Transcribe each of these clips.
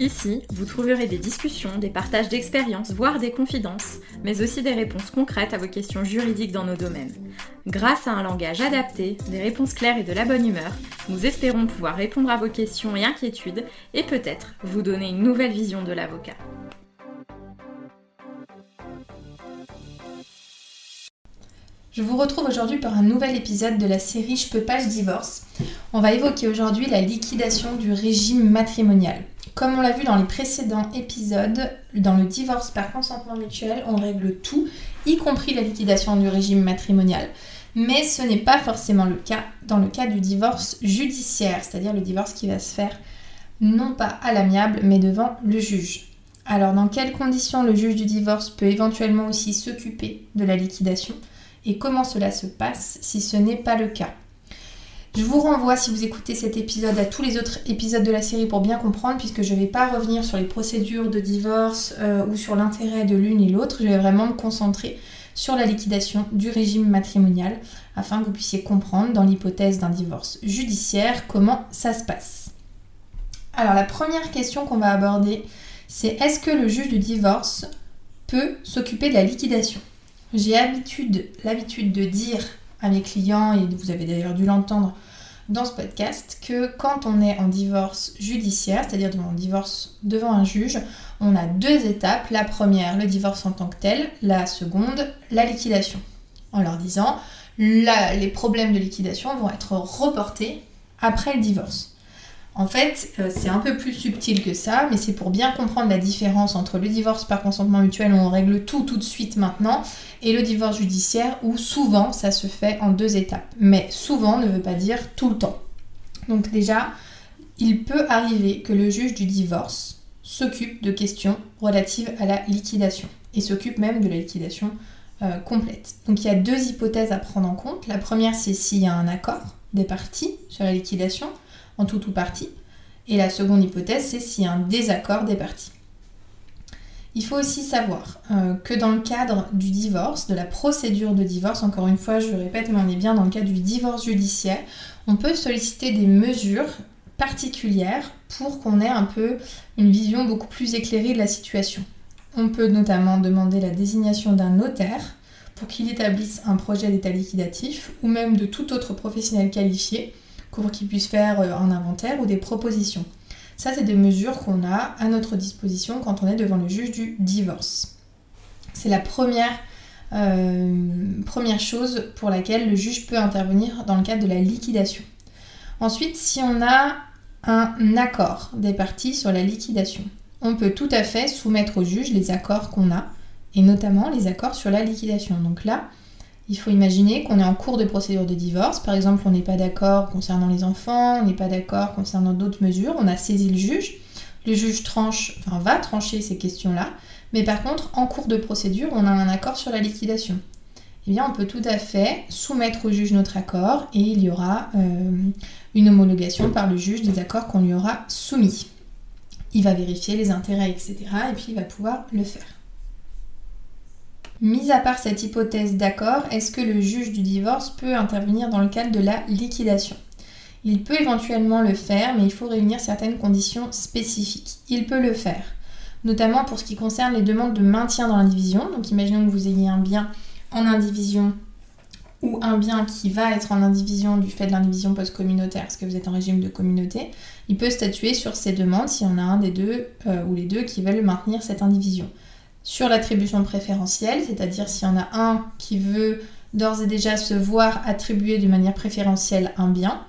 Ici, vous trouverez des discussions, des partages d'expériences, voire des confidences, mais aussi des réponses concrètes à vos questions juridiques dans nos domaines. Grâce à un langage adapté, des réponses claires et de la bonne humeur, nous espérons pouvoir répondre à vos questions et inquiétudes et peut-être vous donner une nouvelle vision de l'avocat. Je vous retrouve aujourd'hui pour un nouvel épisode de la série Je peux pas, je divorce. On va évoquer aujourd'hui la liquidation du régime matrimonial. Comme on l'a vu dans les précédents épisodes, dans le divorce par consentement mutuel, on règle tout, y compris la liquidation du régime matrimonial. Mais ce n'est pas forcément le cas dans le cas du divorce judiciaire, c'est-à-dire le divorce qui va se faire non pas à l'amiable, mais devant le juge. Alors dans quelles conditions le juge du divorce peut éventuellement aussi s'occuper de la liquidation et comment cela se passe si ce n'est pas le cas? Je vous renvoie, si vous écoutez cet épisode, à tous les autres épisodes de la série pour bien comprendre, puisque je ne vais pas revenir sur les procédures de divorce euh, ou sur l'intérêt de l'une et l'autre. Je vais vraiment me concentrer sur la liquidation du régime matrimonial, afin que vous puissiez comprendre, dans l'hypothèse d'un divorce judiciaire, comment ça se passe. Alors la première question qu'on va aborder, c'est est-ce que le juge du divorce peut s'occuper de la liquidation? J'ai l'habitude de dire à mes clients, et vous avez d'ailleurs dû l'entendre dans ce podcast, que quand on est en divorce judiciaire, c'est-à-dire en divorce devant un juge, on a deux étapes. La première, le divorce en tant que tel. La seconde, la liquidation. En leur disant, les problèmes de liquidation vont être reportés après le divorce. En fait, euh, c'est un peu plus subtil que ça, mais c'est pour bien comprendre la différence entre le divorce par consentement mutuel où on règle tout tout de suite maintenant et le divorce judiciaire où souvent ça se fait en deux étapes. Mais souvent ne veut pas dire tout le temps. Donc déjà, il peut arriver que le juge du divorce s'occupe de questions relatives à la liquidation et s'occupe même de la liquidation euh, complète. Donc il y a deux hypothèses à prendre en compte. La première, c'est s'il y a un accord des parties sur la liquidation en tout ou partie. Et la seconde hypothèse, c'est s'il y a un désaccord des parties. Il faut aussi savoir euh, que dans le cadre du divorce, de la procédure de divorce, encore une fois, je répète, mais on est bien dans le cadre du divorce judiciaire, on peut solliciter des mesures particulières pour qu'on ait un peu une vision beaucoup plus éclairée de la situation. On peut notamment demander la désignation d'un notaire pour qu'il établisse un projet d'état liquidatif ou même de tout autre professionnel qualifié pour qu'ils puissent faire euh, un inventaire ou des propositions. Ça, c'est des mesures qu'on a à notre disposition quand on est devant le juge du divorce. C'est la première, euh, première chose pour laquelle le juge peut intervenir dans le cadre de la liquidation. Ensuite, si on a un accord des parties sur la liquidation, on peut tout à fait soumettre au juge les accords qu'on a, et notamment les accords sur la liquidation. Donc là, il faut imaginer qu'on est en cours de procédure de divorce. Par exemple, on n'est pas d'accord concernant les enfants, on n'est pas d'accord concernant d'autres mesures. On a saisi le juge. Le juge tranche, enfin va trancher ces questions-là. Mais par contre, en cours de procédure, on a un accord sur la liquidation. Eh bien, on peut tout à fait soumettre au juge notre accord et il y aura euh, une homologation par le juge des accords qu'on lui aura soumis. Il va vérifier les intérêts, etc. et puis il va pouvoir le faire. Mis à part cette hypothèse d'accord, est-ce que le juge du divorce peut intervenir dans le cadre de la liquidation? Il peut éventuellement le faire, mais il faut réunir certaines conditions spécifiques. Il peut le faire, notamment pour ce qui concerne les demandes de maintien dans l'indivision. Donc imaginons que vous ayez un bien en indivision ou un bien qui va être en indivision du fait de l'indivision post-communautaire, parce que vous êtes en régime de communauté, il peut statuer sur ces demandes s'il y en a un des deux euh, ou les deux qui veulent maintenir cette indivision sur l'attribution préférentielle, c'est-à-dire s'il y en a un qui veut d'ores et déjà se voir attribuer de manière préférentielle un bien,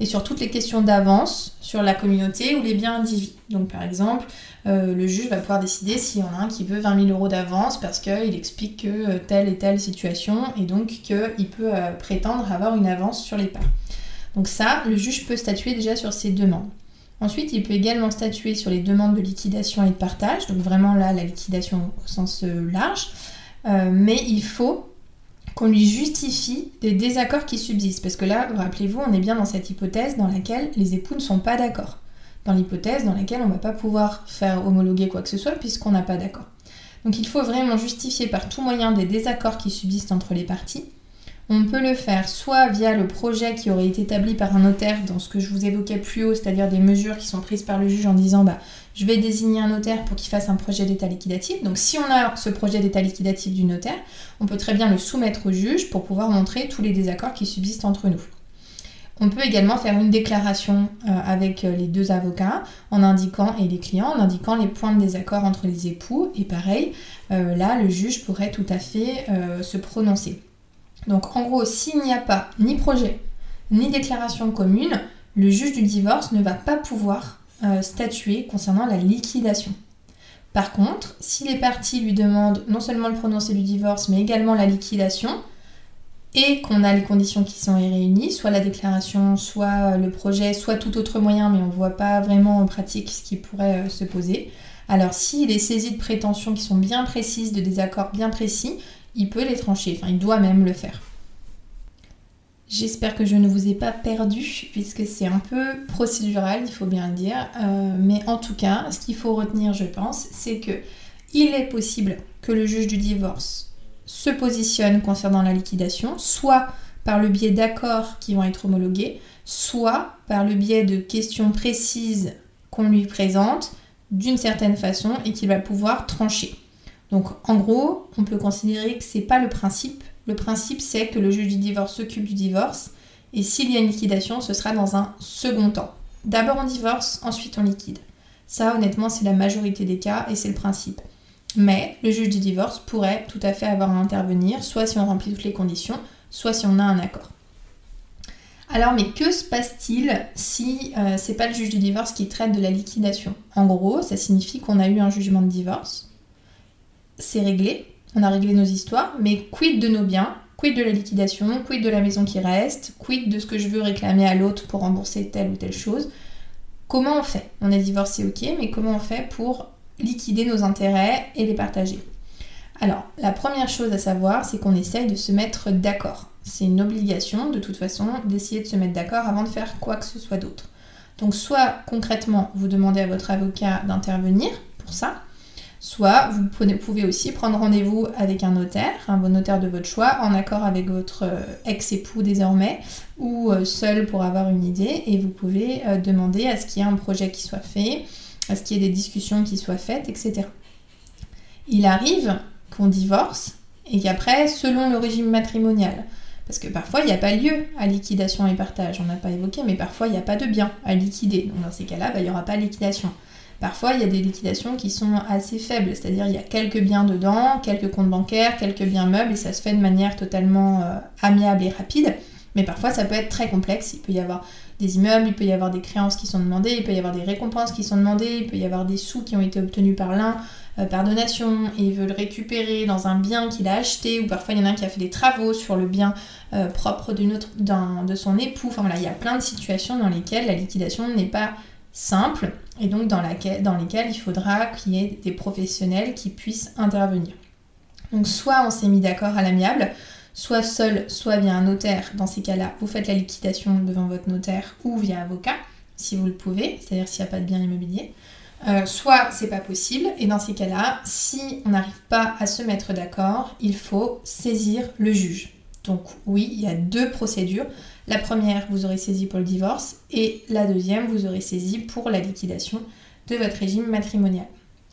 et sur toutes les questions d'avance sur la communauté ou les biens indivis. Donc par exemple, euh, le juge va pouvoir décider s'il y en a un qui veut 20 000 euros d'avance parce qu'il explique que euh, telle et telle situation et donc qu'il peut euh, prétendre avoir une avance sur les parts. Donc ça, le juge peut statuer déjà sur ces demandes. Ensuite, il peut également statuer sur les demandes de liquidation et de partage, donc vraiment là, la liquidation au sens euh, large, euh, mais il faut qu'on lui justifie des désaccords qui subsistent, parce que là, rappelez-vous, on est bien dans cette hypothèse dans laquelle les époux ne sont pas d'accord. dans l'hypothèse dans laquelle on ne va pas pouvoir faire homologuer quoi que ce soit puisqu'on n'a pas d'accord. Donc il faut vraiment justifier par tout moyen des désaccords qui subsistent entre les parties. On peut le faire soit via le projet qui aurait été établi par un notaire dans ce que je vous évoquais plus haut, c'est-à-dire des mesures qui sont prises par le juge en disant bah, je vais désigner un notaire pour qu'il fasse un projet d'état liquidatif. Donc si on a ce projet d'état liquidatif du notaire, on peut très bien le soumettre au juge pour pouvoir montrer tous les désaccords qui subsistent entre nous. On peut également faire une déclaration euh, avec euh, les deux avocats en indiquant, et les clients, en indiquant les points de désaccord entre les époux. Et pareil, euh, là, le juge pourrait tout à fait se prononcer. Donc en gros, s'il n'y a pas ni projet, ni déclaration commune, le juge du divorce ne va pas pouvoir statuer concernant la liquidation. Par contre, si les parties lui demandent non seulement le prononcé du divorce, mais également la liquidation, et qu'on a les conditions qui sont réunies, soit la déclaration, soit le projet, soit tout autre moyen, mais on ne voit pas vraiment en pratique ce qui pourrait euh, se poser. Alors s'il est saisi de prétentions qui sont bien précises, de désaccords bien précis, il peut les trancher, enfin il doit même le faire. J'espère que je ne vous ai pas perdu, puisque c'est un peu procédural, il faut bien le dire. Euh, mais en tout cas, ce qu'il faut retenir, je pense, c'est que il est possible que le juge du divorce se positionne concernant la liquidation, soit par le biais d'accords qui vont être homologués, soit par le biais de questions précises qu'on lui présente d'une certaine façon et qu'il va pouvoir trancher. Donc en gros, on peut considérer que c'est pas le principe. Le principe c'est que le juge du divorce s'occupe du divorce et s'il y a une liquidation, ce sera dans un second temps. D'abord on divorce, ensuite on liquide. Ça honnêtement, c'est la majorité des cas et c'est le principe. Mais le juge du divorce pourrait tout à fait avoir à intervenir, soit si on remplit toutes les conditions, soit si on a un accord. Alors, mais que se passe-t-il si euh, c'est pas le juge du divorce qui traite de la liquidation? En gros, ça signifie qu'on a eu un jugement de divorce, c'est réglé, on a réglé nos histoires, mais quid de nos biens? Quid de la liquidation? Quid de la maison qui reste? Quid de ce que je veux réclamer à l'autre pour rembourser telle ou telle chose? Comment on fait? On est divorcé, ok, mais comment on fait pour liquider nos intérêts et les partager? Alors, la première chose à savoir, c'est qu'on essaye de se mettre d'accord. C'est une obligation, de toute façon, d'essayer de se mettre d'accord avant de faire quoi que ce soit d'autre. Donc, soit concrètement, vous demandez à votre avocat d'intervenir pour ça, soit vous pouvez aussi prendre rendez-vous avec un notaire, un bon notaire de votre choix, en accord avec votre euh, ex-époux désormais, ou euh, seul pour avoir une idée, et vous pouvez euh, demander à ce qu'il y ait un projet qui soit fait, à ce qu'il y ait des discussions qui soient faites, etc. Il arrive qu'on divorce et qu'après, selon le régime matrimonial, parce que parfois il n'y a pas lieu à liquidation et partage, on n'a pas évoqué, mais parfois il n'y a pas de bien à liquider. Donc dans ces cas-là, bah, il n'y aura pas de liquidation. Parfois il y a des liquidations qui sont assez faibles, c'est-à-dire il y a quelques biens dedans, quelques comptes bancaires, quelques biens meubles, et ça se fait de manière totalement euh, amiable et rapide. Mais parfois ça peut être très complexe, il peut y avoir des immeubles, il peut y avoir des créances qui sont demandées, il peut y avoir des récompenses qui sont demandées, il peut y avoir des sous qui ont été obtenus par l'un euh, par donation et il veut le récupérer dans un bien qu'il a acheté ou parfois il y en a un qui a fait des travaux sur le bien euh, propre de son époux. Enfin voilà, il y a plein de situations dans lesquelles la liquidation n'est pas simple et donc dans, laquelle, dans lesquelles il faudra qu'il y ait des professionnels qui puissent intervenir. Donc soit on s'est mis d'accord à l'amiable, soit seul, soit via un notaire. Dans ces cas-là, vous faites la liquidation devant votre notaire ou via avocat, si vous le pouvez, c'est-à-dire s'il n'y a pas de bien immobilier. Euh, soit c'est pas possible, et dans ces cas-là, si on n'arrive pas à se mettre d'accord, il faut saisir le juge. Donc oui, il y a deux procédures. La première, vous aurez saisi pour le divorce, et la deuxième, vous aurez saisi pour la liquidation de votre régime matrimonial.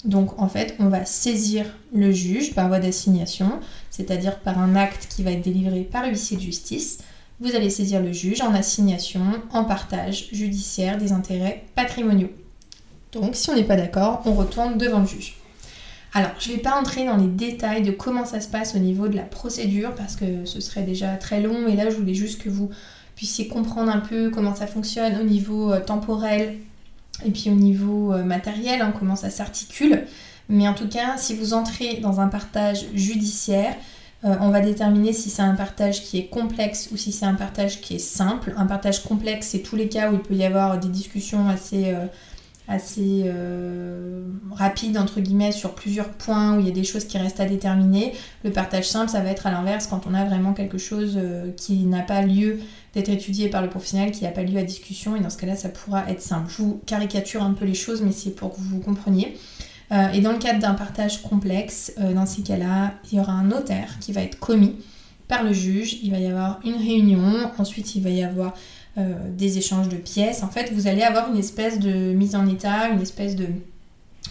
Donc en fait, on va saisir le juge par voie d'assignation, c'est-à-dire par un acte qui va être délivré par huissier de justice. Vous allez saisir le juge en assignation, en partage judiciaire des intérêts patrimoniaux. Donc si on n'est pas d'accord, on retourne devant le juge. Alors, je ne vais pas entrer dans les détails de comment ça se passe au niveau de la procédure parce que ce serait déjà très long et là je voulais juste que vous puissiez comprendre un peu comment ça fonctionne au niveau euh, temporel et puis au niveau euh, matériel, hein, comment ça s'articule. Mais en tout cas, si vous entrez dans un partage judiciaire, euh, on va déterminer si c'est un partage qui est complexe ou si c'est un partage qui est simple. Un partage complexe, c'est tous les cas où il peut y avoir des discussions assez, assez euh, rapide entre guillemets sur plusieurs points où il y a des choses qui restent à déterminer. Le partage simple, ça va être à l'inverse quand on a vraiment quelque chose euh, qui n'a pas lieu d'être étudié par le professionnel, qui n'a pas lieu à discussion, et dans ce cas-là, ça pourra être simple. Je vous caricature un peu les choses, mais c'est pour que vous compreniez. Euh, et dans le cadre d'un partage complexe, dans ces cas-là, il y aura un notaire qui va être commis par le juge, il va y avoir une réunion, ensuite il va y avoir euh, des échanges de pièces. En fait, vous allez avoir une espèce de mise en état, une espèce de,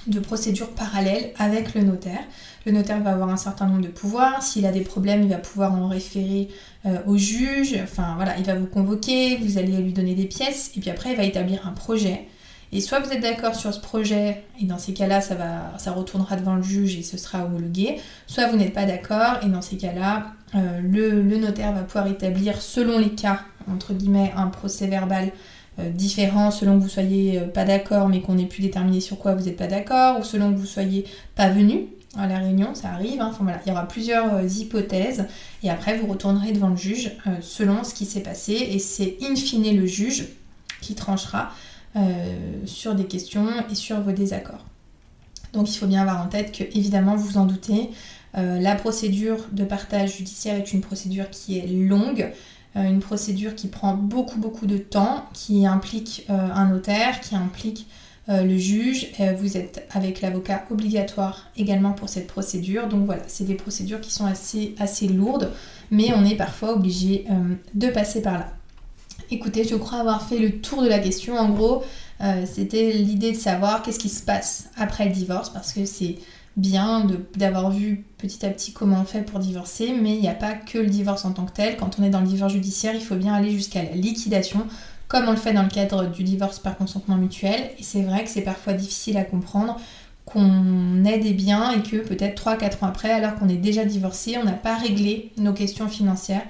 de procédure parallèle avec le notaire. Le notaire va avoir un certain nombre de pouvoirs. S'il a des problèmes, il va pouvoir en référer euh, au juge. Enfin voilà, il va vous convoquer, vous allez lui donner des pièces, et puis après, il va établir un projet. Et soit vous êtes d'accord sur ce projet, et dans ces cas-là, ça, ça retournera devant le juge et ce sera homologué, soit vous n'êtes pas d'accord, et dans ces cas-là, euh, le, notaire va pouvoir établir, selon les cas, entre guillemets, un procès verbal euh, différent selon que vous soyez euh, pas d'accord, mais qu'on ait pu déterminer sur quoi vous n'êtes pas d'accord, ou selon que vous soyez pas venu à la réunion, ça arrive. Hein. Enfin voilà, il y aura plusieurs hypothèses, et après vous retournerez devant le juge selon ce qui s'est passé, et c'est in fine le juge qui tranchera sur des questions et sur vos désaccords. Donc il faut bien avoir en tête que, évidemment, vous vous en doutez, euh, la procédure de partage judiciaire est une procédure qui est longue, euh, une procédure qui prend beaucoup beaucoup de temps, qui implique euh, un notaire, qui implique le juge. vous êtes avec l'avocat obligatoire également pour cette procédure. Donc voilà, c'est des procédures qui sont assez, assez lourdes, mais on est parfois obligé de passer par là. Écoutez, je crois avoir fait le tour de la question. En gros, c'était l'idée de savoir qu'est-ce qui se passe après le divorce, parce que c'est bien d'avoir vu petit à petit comment on fait pour divorcer, mais il n'y a pas que le divorce en tant que tel. Quand on est dans le divorce judiciaire, il faut bien aller jusqu'à la liquidation, comme on le fait dans le cadre du divorce par consentement mutuel. Et c'est vrai que c'est parfois difficile à comprendre qu'on ait des biens et que peut-être 3-4 ans après, alors qu'on est déjà divorcé, on n'a pas réglé nos questions financières.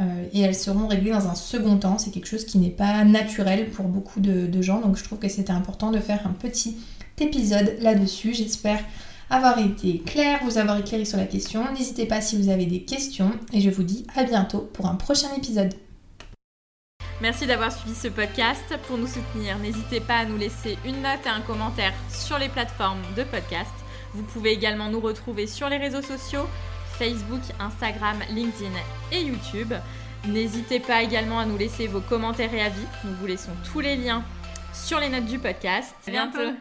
Euh, et elles seront réglées dans un second temps. C'est quelque chose qui n'est pas naturel pour beaucoup de gens. Donc je trouve que c'était important de faire un petit épisode là-dessus. J'espère avoir été clair, vous avoir éclairé sur la question. N'hésitez pas si vous avez des questions et je vous dis à bientôt pour un prochain épisode. Merci d'avoir suivi ce podcast. Pour nous soutenir, n'hésitez pas à nous laisser une note et un commentaire sur les plateformes de podcast. Vous pouvez également nous retrouver sur les réseaux sociaux, Facebook, Instagram, LinkedIn et YouTube. N'hésitez pas également à nous laisser vos commentaires et avis. Nous vous laissons tous les liens sur les notes du podcast. À bientôt.